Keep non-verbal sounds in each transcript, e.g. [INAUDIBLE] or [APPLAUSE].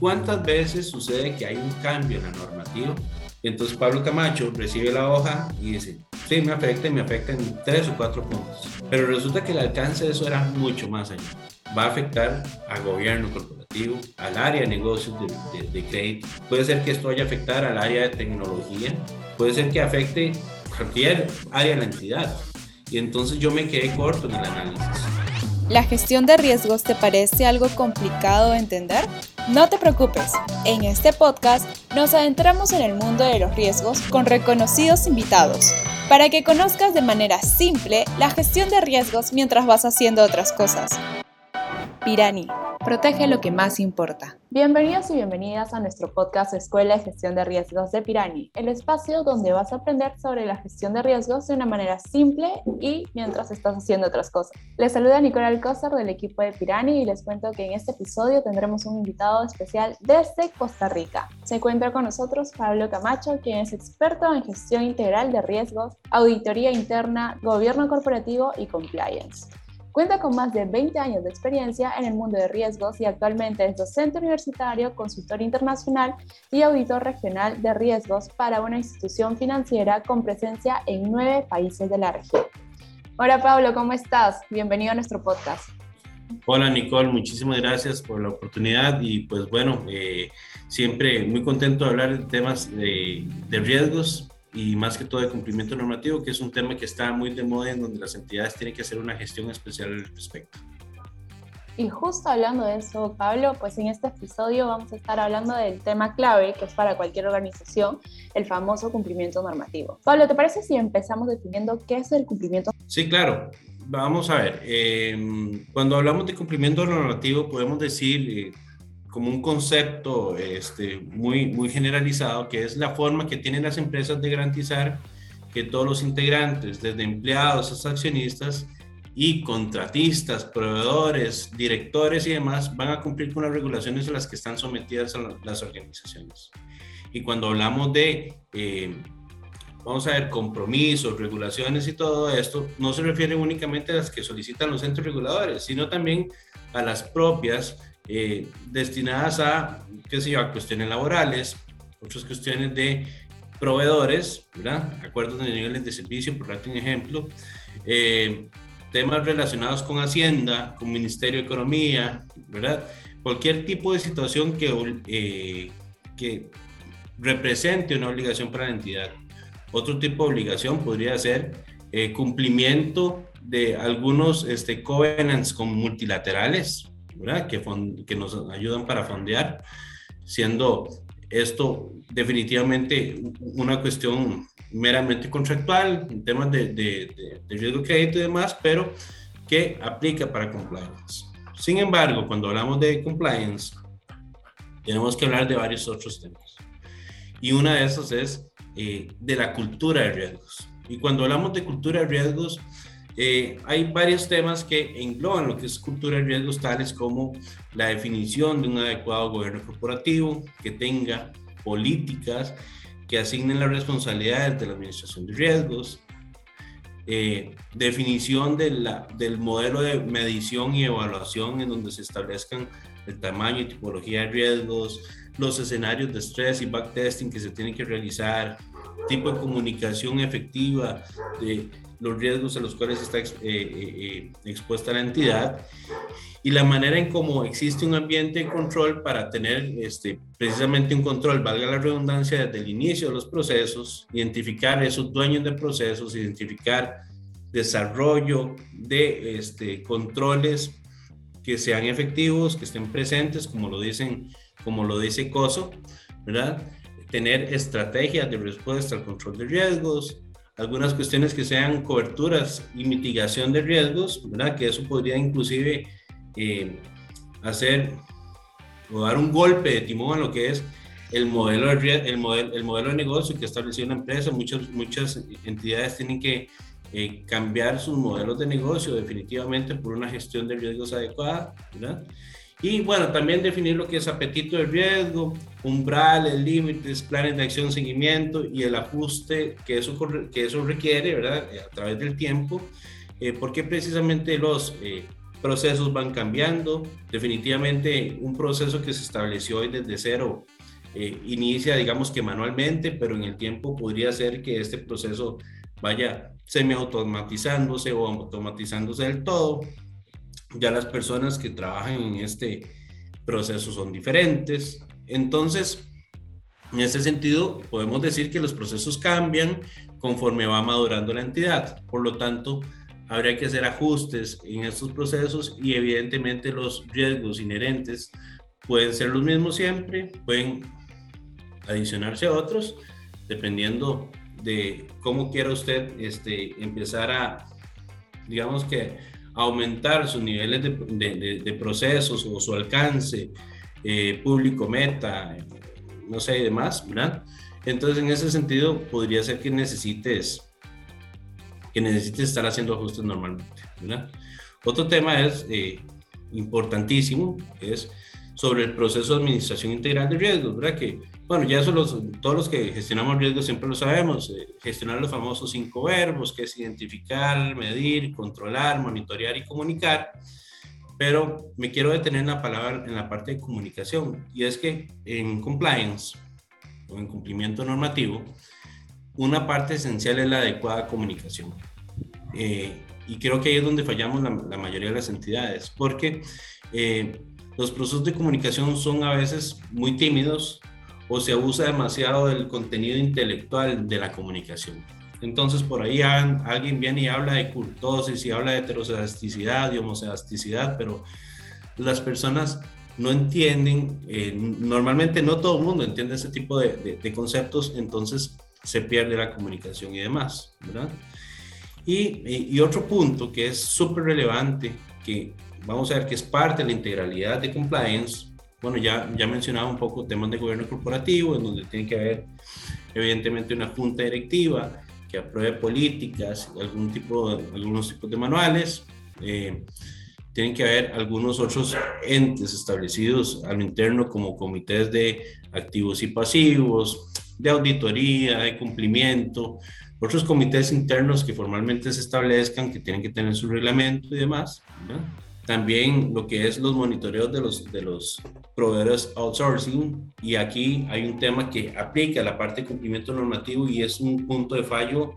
¿Cuántas veces sucede que hay un cambio en la normativa? Entonces Pablo Camacho recibe la hoja y dice, sí, me afecta y me afecta en tres o cuatro puntos. Pero resulta que el alcance de eso era mucho más allá. Va a afectar al gobierno corporativo, al área de negocios de, de, crédito. Puede ser que esto vaya a afectar al área de tecnología. Puede ser que afecte cualquier área de la entidad. Y entonces yo me quedé corto en el análisis. ¿La gestión de riesgos te parece algo complicado de entender? No te preocupes, en este podcast nos adentramos en el mundo de los riesgos con reconocidos invitados, para que conozcas de manera simple la gestión de riesgos mientras vas haciendo otras cosas. Pirani, protege lo que más importa. Bienvenidos y bienvenidas a nuestro podcast Escuela de Gestión de Riesgos de Pirani, el espacio donde vas a aprender sobre la gestión de riesgos de una manera simple y mientras estás haciendo otras cosas. Les saluda Nicole Alcózar del equipo de Pirani y les cuento que en este episodio tendremos un invitado especial desde Costa Rica. Se encuentra con nosotros Pablo Camacho, quien es experto en gestión integral de riesgos, auditoría interna, gobierno corporativo y compliance. Cuenta con más de 20 años de experiencia en el mundo de riesgos y actualmente es docente universitario, consultor internacional y auditor regional de riesgos para una institución financiera con presencia en nueve países de la región. Hola Pablo, ¿cómo estás? Bienvenido a nuestro podcast. Hola Nicole, muchísimas gracias por la oportunidad y pues bueno, eh, siempre muy contento de hablar de temas de, de riesgos y más que todo de cumplimiento normativo, que es un tema que está muy de moda en donde las entidades tienen que hacer una gestión especial al respecto. Y justo hablando de eso, Pablo, pues en este episodio vamos a estar hablando del tema clave que es para cualquier organización, el famoso cumplimiento normativo. Pablo, ¿te parece si empezamos definiendo qué es el cumplimiento? Sí, claro. Vamos a ver, eh, cuando hablamos de cumplimiento normativo podemos decir... Eh, como un concepto este, muy, muy generalizado, que es la forma que tienen las empresas de garantizar que todos los integrantes, desde empleados hasta accionistas y contratistas, proveedores, directores y demás, van a cumplir con las regulaciones a las que están sometidas las organizaciones. Y cuando hablamos de, eh, vamos a ver, compromisos, regulaciones y todo esto, no se refiere únicamente a las que solicitan los centros reguladores, sino también a las propias eh, destinadas a, qué sé yo, cuestiones laborales, otras cuestiones de proveedores, ¿verdad? Acuerdos de niveles de servicio, por darte un ejemplo, eh, temas relacionados con Hacienda, con Ministerio de Economía, ¿verdad? Cualquier tipo de situación que, eh, que represente una obligación para la entidad. Otro tipo de obligación podría ser cumplimiento de algunos este, covenants con multilaterales, que, que nos ayudan para fondear, siendo esto definitivamente una cuestión meramente contractual, en temas de, de, de, riesgo de crédito y demás, pero que aplica para compliance. Sin embargo, cuando hablamos de compliance, tenemos que hablar de varios otros temas. Y una de esas es eh, de la cultura de riesgos. Y cuando hablamos de cultura de riesgos, eh, hay varios temas que engloban lo que es cultura de riesgos, tales como la definición de un adecuado gobierno corporativo, que tenga políticas que asignen las responsabilidades de la administración de riesgos, eh, definición de la, del modelo de medición y evaluación en donde se establezcan el tamaño y tipología de riesgos, los escenarios de estrés y backtesting que se tienen que realizar, tipo de comunicación efectiva de los riesgos a los cuales está eh, eh, eh, expuesta la entidad y la manera en cómo existe un ambiente de control para tener este, precisamente un control, valga la redundancia, desde el inicio de los procesos, identificar esos dueños de procesos, identificar desarrollo de este, controles que sean efectivos, que estén presentes, como lo dicen, como lo dice COSO, ¿verdad? Tener estrategias de respuesta al control de riesgos, algunas cuestiones que sean coberturas y mitigación de riesgos, ¿verdad? Que eso podría inclusive eh, hacer o dar un golpe de timón a lo que es el modelo de, el el modelo de negocio que estableció una empresa. Muchas, muchas entidades tienen que eh, cambiar sus modelos de negocio definitivamente por una gestión de riesgos adecuada, ¿verdad? Y bueno, también definir lo que es apetito de riesgo, umbrales, límites, planes de acción, seguimiento y el ajuste que eso, que eso requiere, ¿verdad? Eh, a través del tiempo, eh, porque precisamente los, eh, procesos van cambiando. Definitivamente un proceso que se estableció hoy desde cero eh, inicia, digamos que manualmente, pero en el tiempo podría ser que este proceso vaya semi-automatizándose o automatizándose del todo. Ya las personas que trabajan en este proceso son diferentes. Entonces, en ese sentido, podemos decir que los procesos cambian conforme va madurando la entidad. Por lo tanto, habría que hacer ajustes en estos procesos y evidentemente los riesgos inherentes pueden ser los mismos siempre, pueden adicionarse a otros, dependiendo de cómo quiera usted este, empezar a, digamos que, aumentar sus niveles de, de, procesos o su alcance, eh, público meta, no sé, y demás, ¿verdad? Entonces, en ese sentido, podría ser que necesites, que necesites estar haciendo ajustes normalmente, ¿verdad? Otro tema es eh, importantísimo, es sobre el proceso de administración integral de riesgos, ¿verdad? Que, bueno, ya eso los, todos los que gestionamos riesgos siempre lo sabemos, eh, gestionar los famosos cinco verbos, que es identificar, medir, controlar, monitorear y comunicar, pero me quiero detener en la palabra, en la parte de comunicación, y es que en compliance o en cumplimiento normativo, una parte esencial es la adecuada comunicación. Eh, y creo que ahí es donde fallamos la, la mayoría de las entidades, porque eh, los procesos de comunicación son a veces muy tímidos o se abusa demasiado del contenido intelectual de la comunicación. Entonces por ahí alguien viene y habla de curtosis y habla de heterosedasticidad y homosedasticidad, pero las personas no entienden, eh, normalmente no todo el mundo entiende ese tipo de, conceptos, entonces se pierde la comunicación y demás, ¿verdad? Y, y otro punto que es súper relevante, que vamos a ver que es parte de la integralidad de compliance. Bueno, ya, ya mencionaba un poco temas de gobierno corporativo, en donde tiene que haber evidentemente una junta directiva que apruebe políticas, algún tipo, algunos tipos de manuales. Eh, tienen que haber algunos otros entes establecidos al interno como comités de activos y pasivos, de auditoría, de cumplimiento, otros comités internos que formalmente se establezcan, que tienen que tener su reglamento y demás. ¿verdad? También lo que es los monitoreos de los, de los proveedores outsourcing. Y aquí hay un tema que aplica la parte de cumplimiento normativo y es un punto de fallo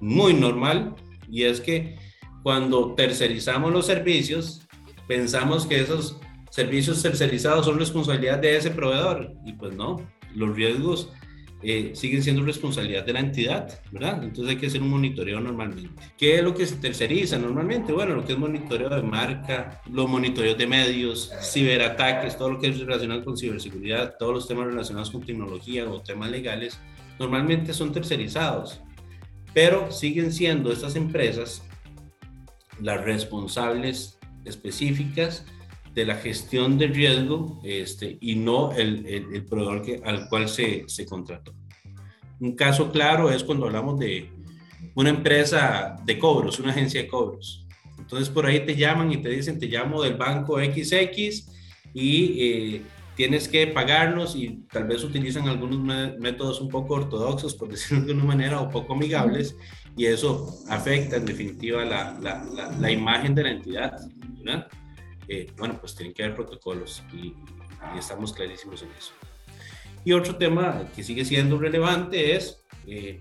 muy normal. Y es que cuando tercerizamos los servicios, pensamos que esos servicios tercerizados son responsabilidad de ese proveedor. Y pues no, los riesgos eh, siguen siendo responsabilidad de la entidad, ¿verdad? Entonces hay que hacer un monitoreo normalmente. ¿Qué es lo que se terceriza normalmente? Bueno, lo que es monitoreo de marca, los monitoreos de medios, ciberataques, todo lo que es relacionado con ciberseguridad, todos los temas relacionados con tecnología o temas legales, normalmente son tercerizados, pero siguen siendo estas empresas las responsables específicas de la gestión del riesgo este, y no el, el, proveedor que, al cual se, se, contrató. Un caso claro es cuando hablamos de una empresa de cobros, una agencia de cobros. Entonces por ahí te llaman y te dicen, te llamo del banco XX y eh, tienes que pagarnos y tal vez utilizan algunos métodos un poco ortodoxos, por [LAUGHS] decirlo de una manera, o poco amigables, y eso afecta en definitiva la, la, la, imagen de la entidad. ¿verdad? Eh, bueno, pues tienen que haber protocolos y, estamos clarísimos en eso. Y otro tema que sigue siendo relevante es eh,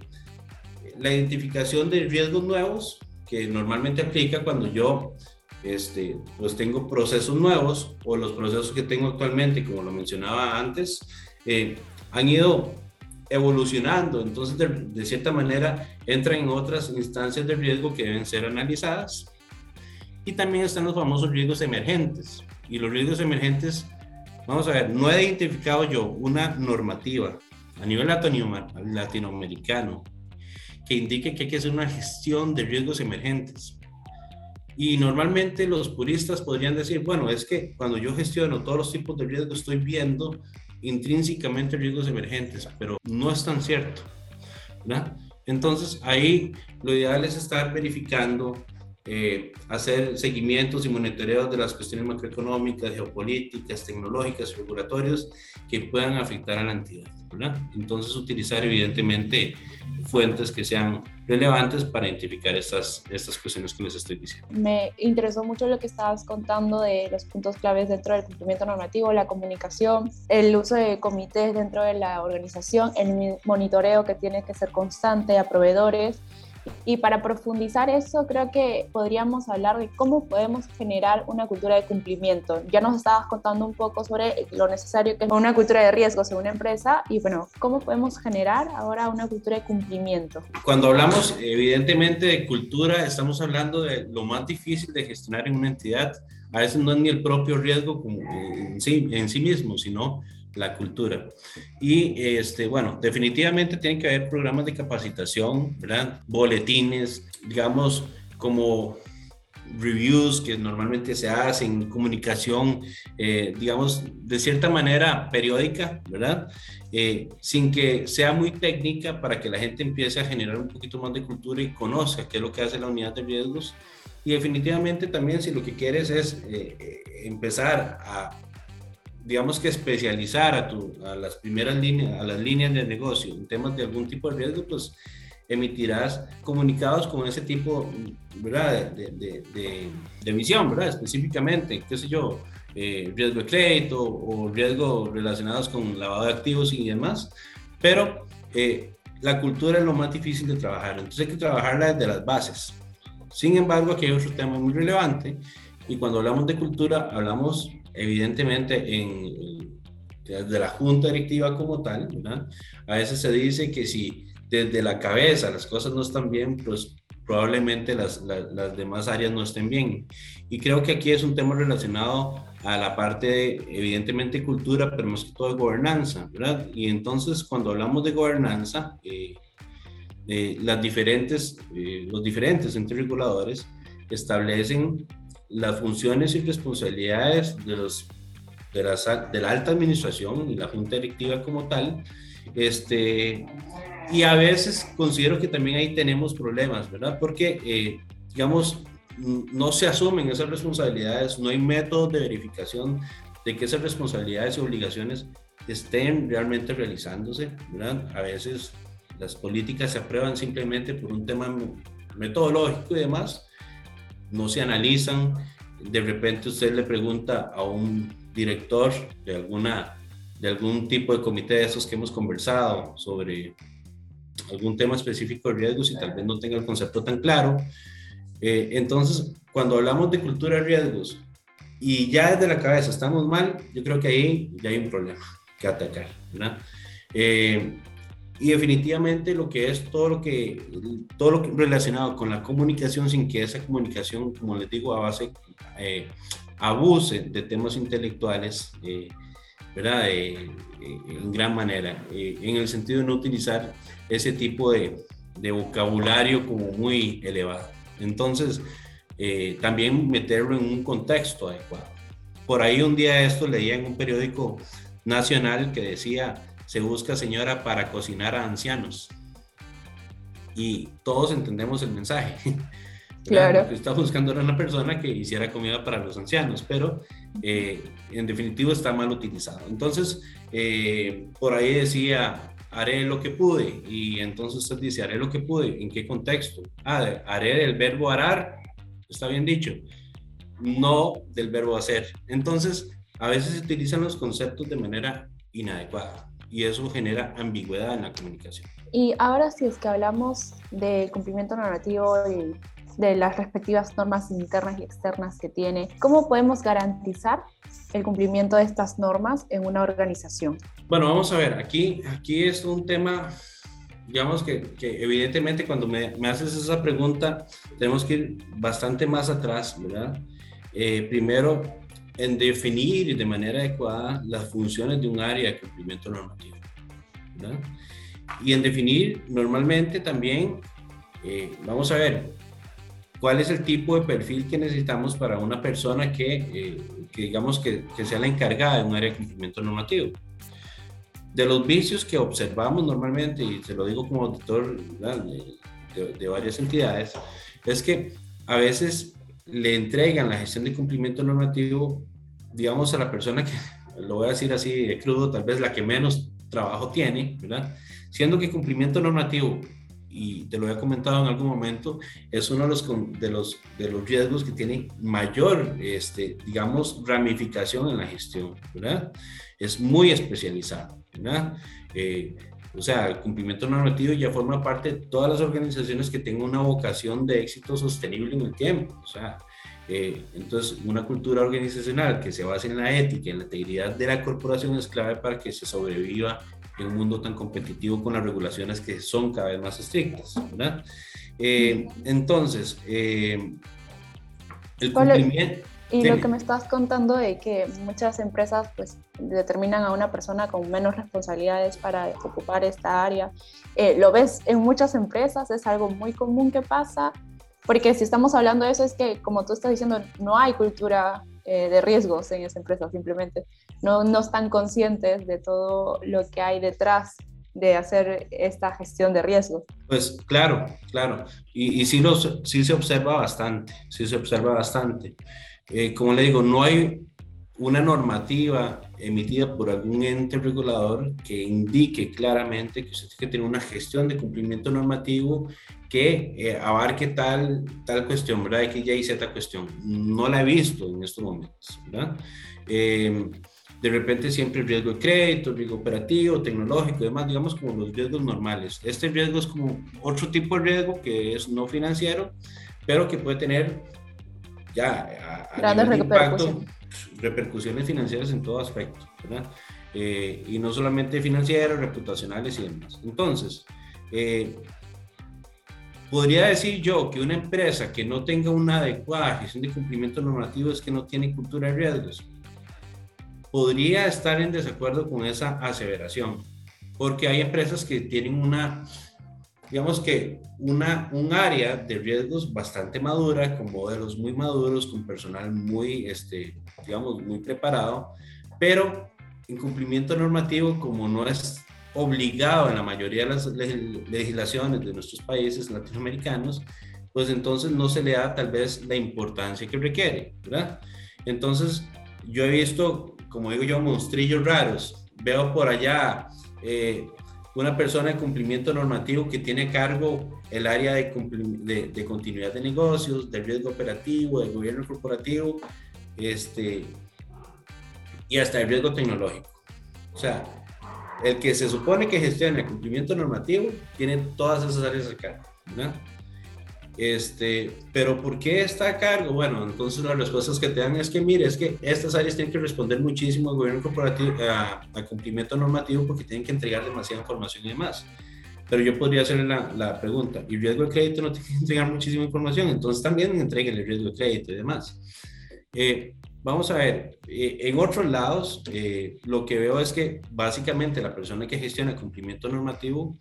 la identificación de riesgos nuevos que normalmente aplica cuando yo este, pues tengo procesos nuevos o los procesos que tengo actualmente, como lo mencionaba antes, eh, han ido evolucionando, entonces de, de, cierta manera entran en otras instancias de riesgo que deben ser analizadas y también están los famosos riesgos emergentes. Y los riesgos emergentes, vamos a ver, no he identificado yo una normativa a nivel latinoamericano que indique que hay que hacer una gestión de riesgos emergentes. Y normalmente los puristas podrían decir, bueno, es que cuando yo gestiono todos los tipos de riesgos estoy viendo intrínsecamente riesgos emergentes, pero no es tan cierto. Entonces ahí lo ideal es estar verificando eh, hacer seguimientos y monitoreos de las cuestiones macroeconómicas, geopolíticas, tecnológicas, regulatorios que puedan afectar a la entidad. ¿verdad? Entonces, utilizar evidentemente fuentes que sean relevantes para identificar estas, estas cuestiones que les estoy diciendo. Me interesó mucho lo que estabas contando de los puntos claves dentro del cumplimiento normativo, la comunicación, el uso de comités dentro de la organización, el monitoreo que tiene que ser constante a proveedores y para profundizar eso, creo que podríamos hablar de cómo podemos generar una cultura de cumplimiento. Ya nos estabas contando un poco sobre lo necesario que es una cultura de riesgos en una empresa y bueno, ¿cómo podemos generar ahora una cultura de cumplimiento? Cuando hablamos evidentemente de cultura, estamos hablando de lo más difícil de gestionar en una entidad. A veces no es ni el propio riesgo como en sí, en sí mismo, sino la cultura. Y este, bueno, definitivamente tienen que haber programas de capacitación, ¿verdad? Boletines, digamos, como reviews que normalmente se hacen, comunicación, eh, digamos, de cierta manera periódica, ¿verdad? Eh, sin que sea muy técnica para que la gente empiece a generar un poquito más de cultura y conozca qué es lo que hace la unidad de riesgos. Y definitivamente también si lo que quieres es eh, empezar a digamos que especializar a, tu, a las primeras líneas, a las líneas de negocio en temas de algún tipo de riesgo, pues emitirás comunicados con ese tipo, ¿verdad? De, de, de, de visión, ¿verdad? Específicamente, qué sé yo, eh, riesgo de crédito o riesgos relacionados con lavado de activos y demás, pero eh, la cultura es lo más difícil de trabajar, entonces hay que trabajarla desde las bases. Sin embargo, aquí hay otro tema muy relevante y cuando hablamos de cultura hablamos evidentemente en, desde la junta directiva como tal, ¿verdad? a veces se dice que si desde la cabeza las cosas no están bien, pues probablemente las, las, demás áreas no estén bien. Y creo que aquí es un tema relacionado a la parte de, evidentemente, cultura, pero más que todo de gobernanza, ¿verdad? Y entonces, cuando hablamos de gobernanza, eh, eh, las diferentes, eh, los diferentes entes reguladores establecen las funciones y responsabilidades de, los, de, de la alta administración y la junta directiva como tal, este, y a veces considero que también ahí tenemos problemas, ¿verdad? Porque, eh, digamos, no se asumen esas responsabilidades, no hay métodos de verificación de que esas responsabilidades y obligaciones estén realmente realizándose, ¿verdad? A veces las políticas se aprueban simplemente por un tema metodológico y demás, no se analizan. De repente usted le pregunta a un director de, alguna, de algún tipo de comité de esos que hemos conversado sobre algún tema específico de riesgos y tal vez no tenga el concepto tan claro. Eh, entonces, cuando hablamos de cultura de riesgos y ya desde la cabeza estamos mal, yo creo que ahí ya hay un problema que atacar. ¿verdad? Eh, y definitivamente lo que es todo lo que todo lo relacionado con la comunicación sin que esa comunicación como les digo a base eh, abuse de temas intelectuales eh, verdad eh, en gran manera. En el sentido de no utilizar ese tipo de, de vocabulario como muy elevado. Entonces también meterlo en un contexto adecuado. Por ahí un día esto leía en un periódico nacional que decía se busca señora para cocinar a ancianos. Y todos entendemos el mensaje. [LAUGHS] Claro. Lo que está buscando era una persona que hiciera comida para los ancianos, pero eh, en definitivo está mal utilizado. Entonces, eh, por ahí decía, haré lo que pude. Y entonces usted dice, haré lo que pude. ¿En qué contexto? Ah, haré del verbo arar, está bien dicho, no del verbo hacer. Entonces, a veces se utilizan los conceptos de manera inadecuada y eso genera ambigüedad en la comunicación. Y ahora si es que hablamos del cumplimiento normativo y de las respectivas normas internas y externas que tiene, ¿cómo podemos garantizar el cumplimiento de estas normas en una organización? Bueno, vamos a ver, aquí, aquí es un tema, digamos que, que evidentemente cuando me, me, haces esa pregunta, tenemos que ir bastante más atrás, ¿verdad? Eh, primero, en definir de manera adecuada las funciones de un área de cumplimiento normativo. ¿verdad? Y en definir normalmente también, eh, vamos a ver, cuál es el tipo de perfil que necesitamos para una persona que, eh, que digamos que, que, sea la encargada de un área de cumplimiento normativo. De los vicios que observamos normalmente, y se lo digo como auditor de, de, varias entidades, es que a veces le entregan la gestión de cumplimiento normativo, digamos, a la persona que, [LAUGHS] lo voy a decir así de crudo, tal vez la que menos trabajo tiene, ¿verdad? Siendo que cumplimiento normativo, y te lo he comentado en algún momento, es uno de los, de los, de los riesgos que tiene mayor, este, digamos, ramificación en la gestión, ¿verdad? Es muy especializado, ¿verdad? Eh, o sea, el cumplimiento normativo ya forma parte de todas las organizaciones que tengan una vocación de éxito sostenible en el tiempo. O sea, eh, entonces, una cultura organizacional que se base en la ética, en la integridad de la corporación es clave para que se sobreviva en un mundo tan competitivo con las regulaciones que son cada vez más estrictas. ¿verdad? Eh, entonces, eh, el cumplimiento... Y lo que me estás contando de que muchas empresas pues determinan a una persona con menos responsabilidades para ocupar esta área. Eh, lo ves en muchas empresas, es algo muy común que pasa, porque si estamos hablando de eso es que, como tú estás diciendo, no hay cultura eh, de riesgos en esa empresa, simplemente no, no están conscientes de todo lo que hay detrás de hacer esta gestión de riesgos. Pues claro, claro, y, y sí, los, sí se observa bastante, sí se observa bastante. Eh, como le digo, no hay una normativa emitida por algún ente regulador que indique claramente que usted tiene que tener una gestión de cumplimiento normativo que eh, abarque tal, tal cuestión, ¿verdad? X, Y, Z cuestión. No la he visto en estos momentos, ¿verdad? Eh, de repente siempre riesgo de crédito, riesgo operativo, tecnológico y demás, digamos como los riesgos normales. Este riesgo es como otro tipo de riesgo que es no financiero, pero que puede tener ya a, Grandes repercusiones. repercusiones financieras en todo aspecto, ¿verdad? Eh, y no solamente financieras, reputacionales y demás. Entonces, eh, podría decir yo que una empresa que no tenga una adecuada gestión de cumplimiento normativo es que no tiene cultura de riesgos. Podría estar en desacuerdo con esa aseveración, porque hay empresas que tienen una digamos que una, un área de riesgos bastante madura, con modelos muy maduros, con personal muy, este, digamos, muy preparado, pero en cumplimiento normativo, como no es obligado en la mayoría de las legislaciones de nuestros países latinoamericanos, pues entonces no se le da tal vez la importancia que requiere, ¿verdad? Entonces, yo he visto, como digo yo, monstrillos raros. Veo por allá eh, una persona de cumplimiento normativo que tiene cargo el área de, de, continuidad de negocios, del riesgo operativo, del gobierno corporativo, este, y hasta el riesgo tecnológico. O sea, el que se supone que gestiona el cumplimiento normativo tiene todas esas áreas a cargo. ¿no? Este, pero ¿por qué está a cargo? Bueno, entonces las respuestas que te dan es que, mire, es que estas áreas tienen que responder muchísimo al gobierno corporativo, a, cumplimiento normativo, porque tienen que entregar demasiada información y demás. Pero yo podría hacerle la, la, pregunta, ¿y riesgo de crédito no tiene que entregar muchísima información? Entonces también entreguen el riesgo de crédito y demás. Eh, vamos a ver, eh, en otros lados, eh, lo que veo es que básicamente la persona que gestiona el cumplimiento normativo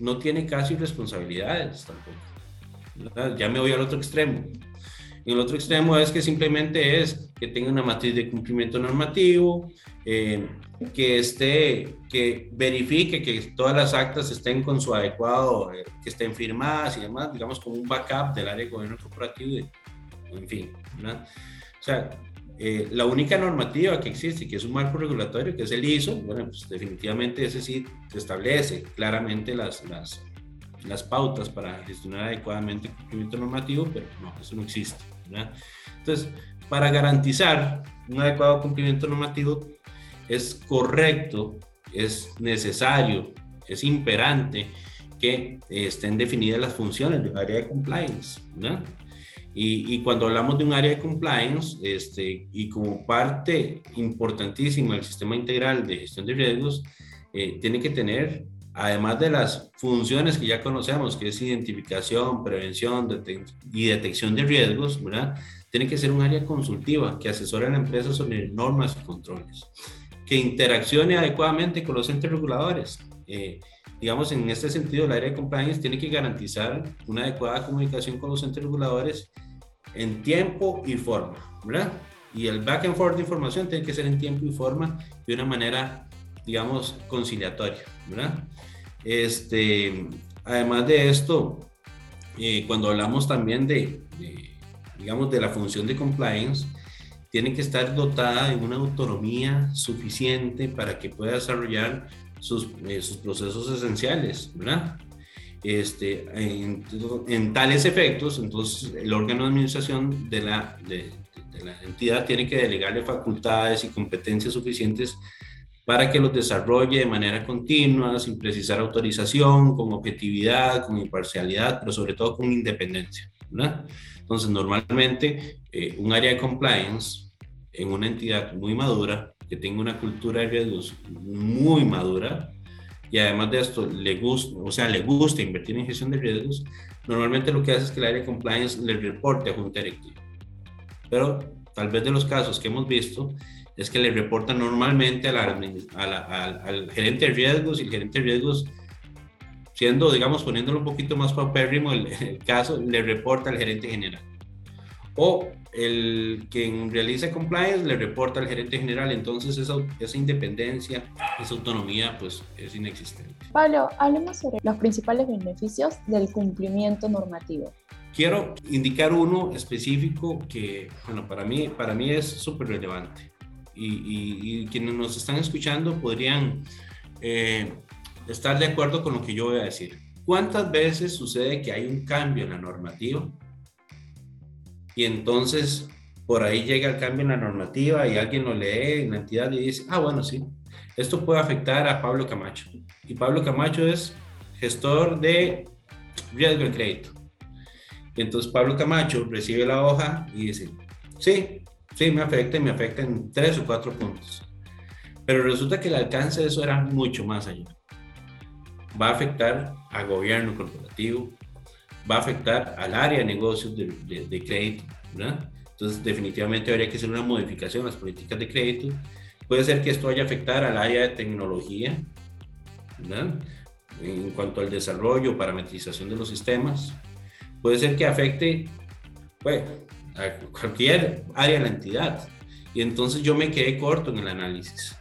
no tiene casi responsabilidades tampoco ya me voy al otro extremo. el otro extremo es que simplemente es que tenga una matriz de cumplimiento normativo, eh, que esté, que verifique que todas las actas estén con su adecuado, eh, que estén firmadas y demás, digamos como un backup del área de gobierno corporativo, en fin. O sea, eh, la única normativa que existe, que es un marco regulatorio, que es el ISO, bueno, pues definitivamente ese sí establece claramente las, las, las pautas para gestionar adecuadamente el cumplimiento normativo, pero no, eso no existe. Entonces, para garantizar un adecuado cumplimiento normativo, es correcto, es necesario, es imperante que estén definidas las funciones del área de compliance. Y, y, cuando hablamos de un área de compliance, este, y como parte importantísima del sistema integral de gestión de riesgos, eh, tiene que tener además de las funciones que ya conocemos, que es identificación, prevención y detección de riesgos, ¿verdad? Tiene que ser un área consultiva que asesore a la empresa sobre normas y controles, que interaccione adecuadamente con los entes reguladores. Eh, digamos, en este sentido, el área de compliance tiene que garantizar una adecuada comunicación con los entes reguladores en tiempo y forma, ¿verdad? Y el back and forth de información tiene que ser en tiempo y forma de una manera, digamos, conciliatoria, ¿verdad? Este, además de esto, eh, cuando hablamos también de, digamos, de la función de compliance, tiene que estar dotada de una autonomía suficiente para que pueda desarrollar sus, eh, procesos esenciales, ¿verdad? Este, en, tales efectos, entonces el órgano de administración de la, de la entidad tiene que delegarle facultades y competencias suficientes para que los desarrolle de manera continua, sin precisar autorización, con objetividad, con imparcialidad, pero sobre todo con independencia. ¿verdad? Entonces, normalmente eh, un área de compliance en una entidad muy madura, que tenga una cultura de riesgos muy madura, y además de esto le gusta, o sea, le gusta invertir en gestión de riesgos, normalmente lo que hace es que el área de compliance le reporte a junta directiva. Pero tal vez de los casos que hemos visto, es que le reporta normalmente al gerente de riesgos y el gerente de riesgos, siendo, digamos, poniéndolo un poquito más paupérrimo el, [LAUGHS] el caso, le reporta al gerente general. O el quien realiza compliance le reporta al gerente general, entonces esa, esa independencia, esa autonomía, pues es inexistente. Pablo, hablemos sobre los principales beneficios del cumplimiento normativo. Quiero indicar uno específico que, bueno, para mí, para mí es súper relevante y, quienes nos están escuchando podrían eh, estar de acuerdo con lo que yo voy a decir. ¿Cuántas veces sucede que hay un cambio en la normativa y entonces por ahí llega el cambio en la normativa y alguien lo lee en la entidad y dice, ah, bueno, sí, esto puede afectar a Pablo Camacho. Y Pablo Camacho es gestor de riesgo de crédito. Y entonces Pablo Camacho recibe la hoja y dice, sí, Sí, me afecta y me afecta en tres o cuatro puntos. Pero resulta que el alcance de eso era mucho más allá. Va a afectar al gobierno corporativo, va a afectar al área de negocios de, de, crédito, ¿verdad? Entonces, definitivamente habría que hacer una modificación en las políticas de crédito. Puede ser que esto vaya a afectar al área de tecnología, ¿verdad? En cuanto al desarrollo, parametrización de los sistemas. Puede ser que afecte, bueno, a cualquier área de la entidad. Y entonces yo me quedé corto en el análisis.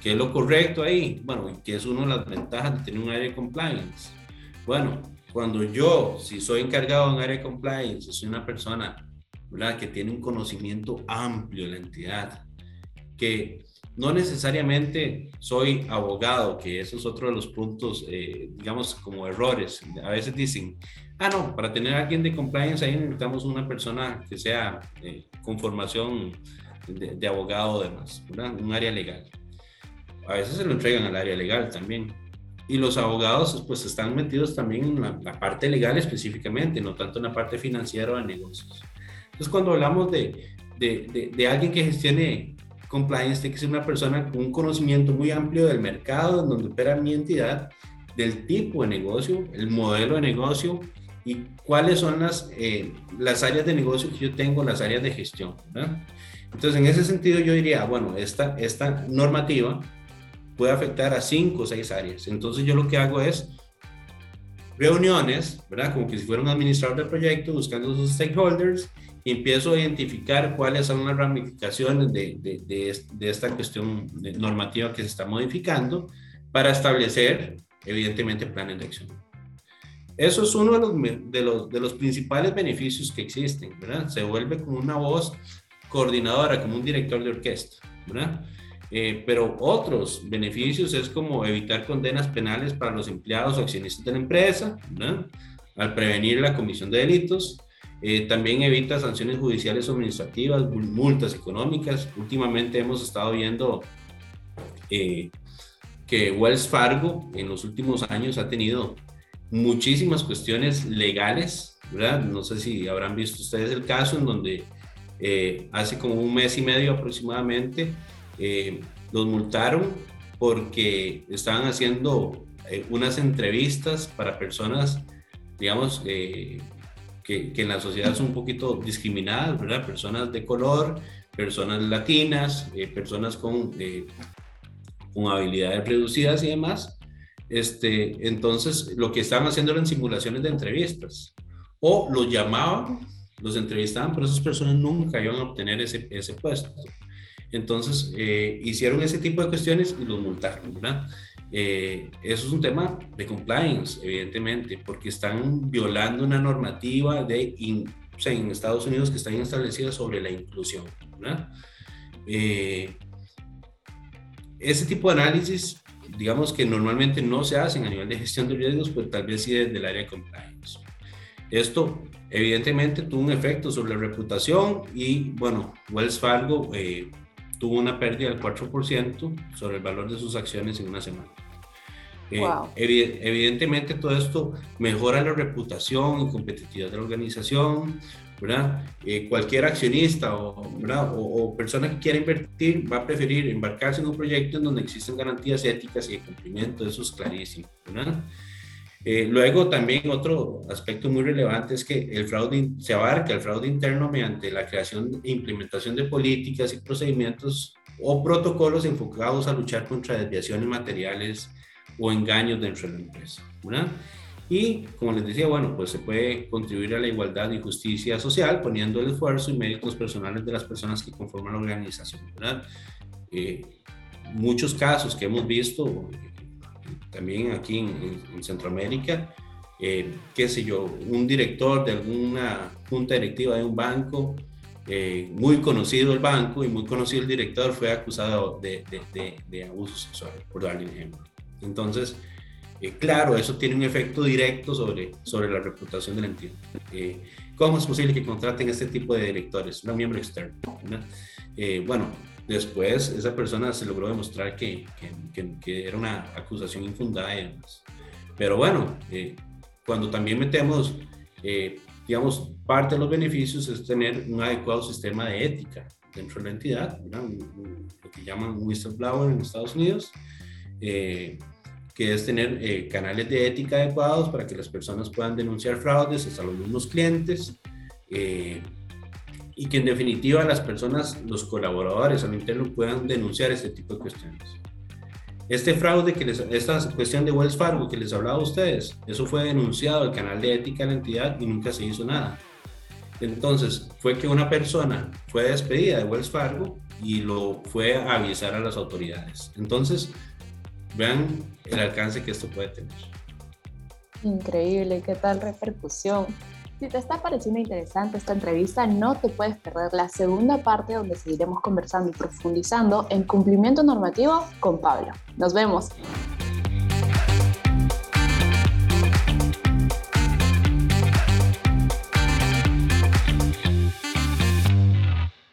¿Qué es lo correcto ahí? Bueno, ¿qué es una de las ventajas de tener un área de compliance? Bueno, cuando yo, si soy encargado de un área de compliance, soy una persona que tiene un conocimiento amplio de la entidad, que no necesariamente soy abogado, que eso es otro de los puntos, eh, digamos, como errores. A veces dicen, ah, no, para tener a alguien de compliance ahí necesitamos una persona que sea eh, con formación de, abogado o demás, un área legal. A veces se lo entregan al área legal también. Y los abogados pues están metidos también en la, parte legal específicamente, no tanto en la parte financiera o de negocios. Entonces cuando hablamos de, de, de alguien que gestione compliance tiene que ser una persona con un conocimiento muy amplio del mercado en donde opera mi entidad, del tipo de negocio, el modelo de negocio y cuáles son las, eh, las áreas de negocio que yo tengo, las áreas de gestión. Entonces, en ese sentido, yo diría, bueno, esta, esta normativa puede afectar a cinco o seis áreas. Entonces, yo lo que hago es reuniones, ¿verdad? Como que si fuera un administrador del proyecto, buscando sus stakeholders empiezo a identificar cuáles son las ramificaciones de, de, de, esta cuestión normativa que se está modificando para establecer, evidentemente, planes de acción. Eso es uno de los, de los, de los principales beneficios que existen, ¿verdad? Se vuelve como una voz coordinadora, como un director de orquesta, ¿verdad? Eh, pero otros beneficios es como evitar condenas penales para los empleados o accionistas de la empresa, ¿verdad? Al prevenir la comisión de delitos, eh, también evita sanciones judiciales o administrativas, multas económicas. Últimamente hemos estado viendo eh, que Wells Fargo en los últimos años ha tenido muchísimas cuestiones legales, ¿verdad? No sé si habrán visto ustedes el caso en donde eh, hace como un mes y medio aproximadamente los multaron porque estaban haciendo unas entrevistas para personas, digamos, que, en la sociedad son un poquito discriminadas, ¿verdad? Personas de color, personas latinas, eh, personas con, eh, con habilidades reducidas y demás. Este, entonces, lo que estaban haciendo eran simulaciones de entrevistas. O los llamaban, los entrevistaban, pero esas personas nunca iban a obtener ese, ese puesto. Entonces, eh, hicieron ese tipo de cuestiones y los multaron, ¿verdad? Eh, eso es un tema de compliance, evidentemente, porque están violando una normativa de en Estados Unidos que está establecida sobre la inclusión. Eh, ese tipo de análisis, digamos que normalmente no se hacen a nivel de gestión de riesgos, pero tal vez sí desde el área de compliance. Esto evidentemente tuvo un efecto sobre la reputación y bueno, Wells Fargo eh, tuvo una pérdida del 4% sobre el valor de sus acciones en una semana. Eh, evidentemente todo esto mejora la reputación y competitividad de la organización, ¿verdad? Eh, cualquier accionista o, o, persona que quiera invertir va a preferir embarcarse en un proyecto en donde existen garantías éticas y de cumplimiento, eso es clarísimo, ¿verdad? Eh, luego también otro aspecto muy relevante es que el fraude se abarca el fraude interno mediante la creación e implementación de políticas y procedimientos o protocolos enfocados a luchar contra desviaciones materiales o engaños dentro de la empresa. ¿verdad? Y como les decía, bueno, pues se puede contribuir a la igualdad y justicia social poniendo el esfuerzo y méritos personales de las personas que conforman la organización. ¿verdad? Eh, muchos casos que hemos visto también aquí en, Centroamérica, eh, qué sé yo, un director de alguna junta directiva de un banco, eh, muy conocido el banco y muy conocido el director, fue acusado de, de, de abuso sexual, por darle un ejemplo. Entonces, eh, claro, eso tiene un efecto directo sobre, sobre la reputación de la entidad. Eh, ¿Cómo es posible que contraten este tipo de directores, un miembro externo? Eh, bueno, después esa persona se logró demostrar que, que, era una acusación infundada y demás. Pero bueno, cuando también metemos, digamos, parte de los beneficios es tener un adecuado sistema de ética dentro de la entidad, lo que llaman un whistleblower en Estados Unidos. Eh, que es tener eh, canales de ética adecuados para que las personas puedan denunciar fraudes hasta los mismos clientes eh, y que en definitiva las personas, los colaboradores al interno puedan denunciar este tipo de cuestiones. Este fraude, que les, esta cuestión de Wells Fargo que les hablaba a ustedes, eso fue denunciado al canal de ética de la entidad y nunca se hizo nada. Entonces, fue que una persona fue despedida de Wells Fargo y lo fue a avisar a las autoridades. Entonces, vean el alcance que esto puede tener. Increíble, qué tal repercusión. Si te está pareciendo interesante esta entrevista, no te puedes perder la segunda parte donde seguiremos conversando y profundizando en cumplimiento normativo con Pablo. Nos vemos.